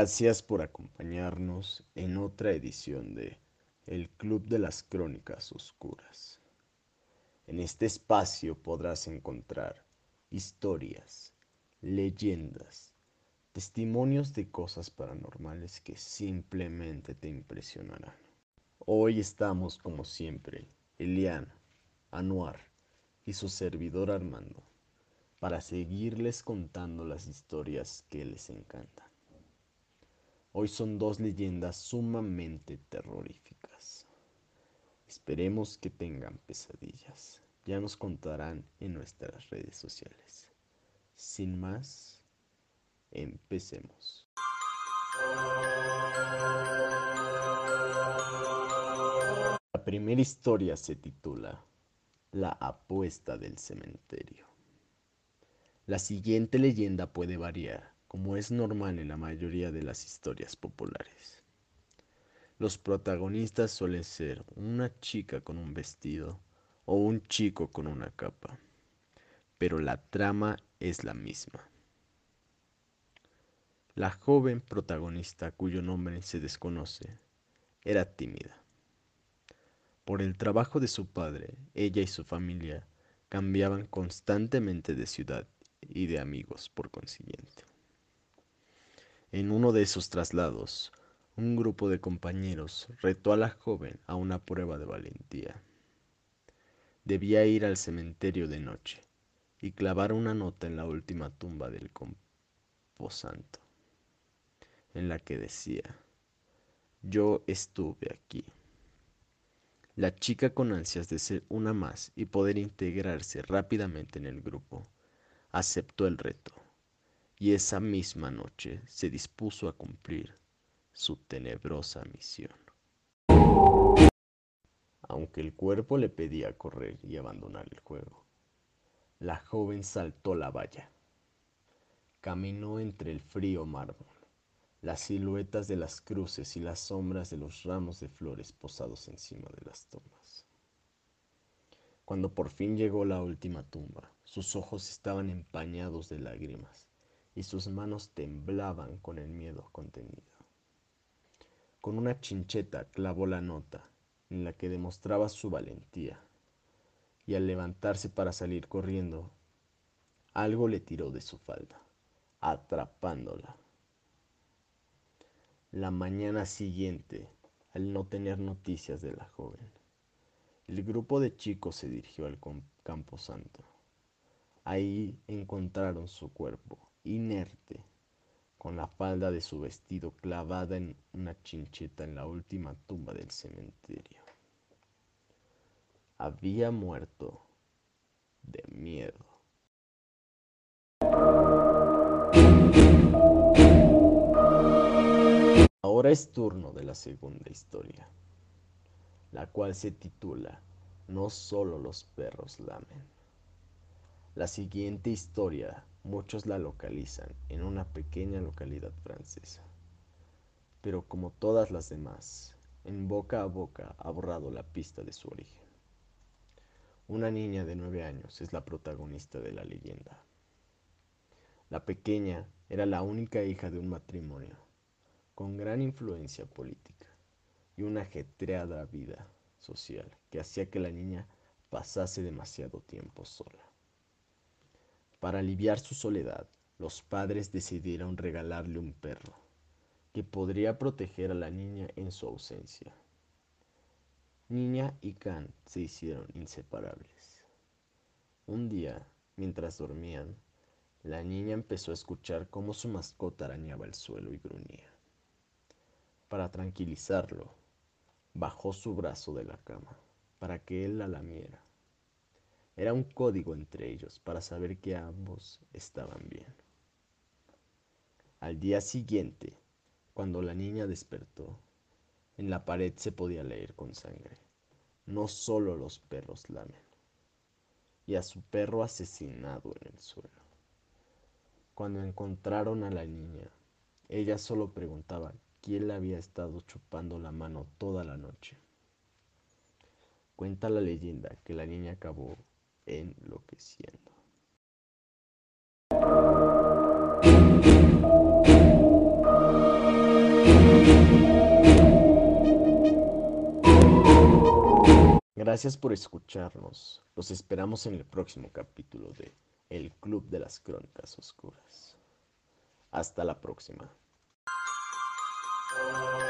Gracias por acompañarnos en otra edición de El Club de las Crónicas Oscuras. En este espacio podrás encontrar historias, leyendas, testimonios de cosas paranormales que simplemente te impresionarán. Hoy estamos como siempre, Eliana, Anuar y su servidor Armando, para seguirles contando las historias que les encantan. Hoy son dos leyendas sumamente terroríficas. Esperemos que tengan pesadillas. Ya nos contarán en nuestras redes sociales. Sin más, empecemos. La primera historia se titula La apuesta del cementerio. La siguiente leyenda puede variar como es normal en la mayoría de las historias populares. Los protagonistas suelen ser una chica con un vestido o un chico con una capa, pero la trama es la misma. La joven protagonista, cuyo nombre se desconoce, era tímida. Por el trabajo de su padre, ella y su familia cambiaban constantemente de ciudad y de amigos por consiguiente. En uno de esos traslados, un grupo de compañeros retó a la joven a una prueba de valentía. Debía ir al cementerio de noche y clavar una nota en la última tumba del composanto, en la que decía, yo estuve aquí. La chica con ansias de ser una más y poder integrarse rápidamente en el grupo, aceptó el reto y esa misma noche se dispuso a cumplir su tenebrosa misión. Aunque el cuerpo le pedía correr y abandonar el juego, la joven saltó la valla. Caminó entre el frío mármol, las siluetas de las cruces y las sombras de los ramos de flores posados encima de las tumbas. Cuando por fin llegó la última tumba, sus ojos estaban empañados de lágrimas y sus manos temblaban con el miedo contenido. Con una chincheta clavó la nota en la que demostraba su valentía, y al levantarse para salir corriendo, algo le tiró de su falda, atrapándola. La mañana siguiente, al no tener noticias de la joven, el grupo de chicos se dirigió al campo santo. Ahí encontraron su cuerpo inerte, con la falda de su vestido clavada en una chincheta en la última tumba del cementerio. Había muerto de miedo. Ahora es turno de la segunda historia, la cual se titula No solo los perros lamen. La siguiente historia Muchos la localizan en una pequeña localidad francesa. Pero como todas las demás, en boca a boca ha borrado la pista de su origen. Una niña de nueve años es la protagonista de la leyenda. La pequeña era la única hija de un matrimonio con gran influencia política y una ajetreada vida social que hacía que la niña pasase demasiado tiempo sola. Para aliviar su soledad, los padres decidieron regalarle un perro que podría proteger a la niña en su ausencia. Niña y Khan se hicieron inseparables. Un día, mientras dormían, la niña empezó a escuchar cómo su mascota arañaba el suelo y gruñía. Para tranquilizarlo, bajó su brazo de la cama para que él la lamiera. Era un código entre ellos para saber que ambos estaban bien. Al día siguiente, cuando la niña despertó, en la pared se podía leer con sangre. No solo los perros lamen. Y a su perro asesinado en el suelo. Cuando encontraron a la niña, Ella solo preguntaba quién le había estado chupando la mano toda la noche. Cuenta la leyenda que la niña acabó enloqueciendo. Gracias por escucharnos. Los esperamos en el próximo capítulo de El Club de las Crónicas Oscuras. Hasta la próxima. Thank you.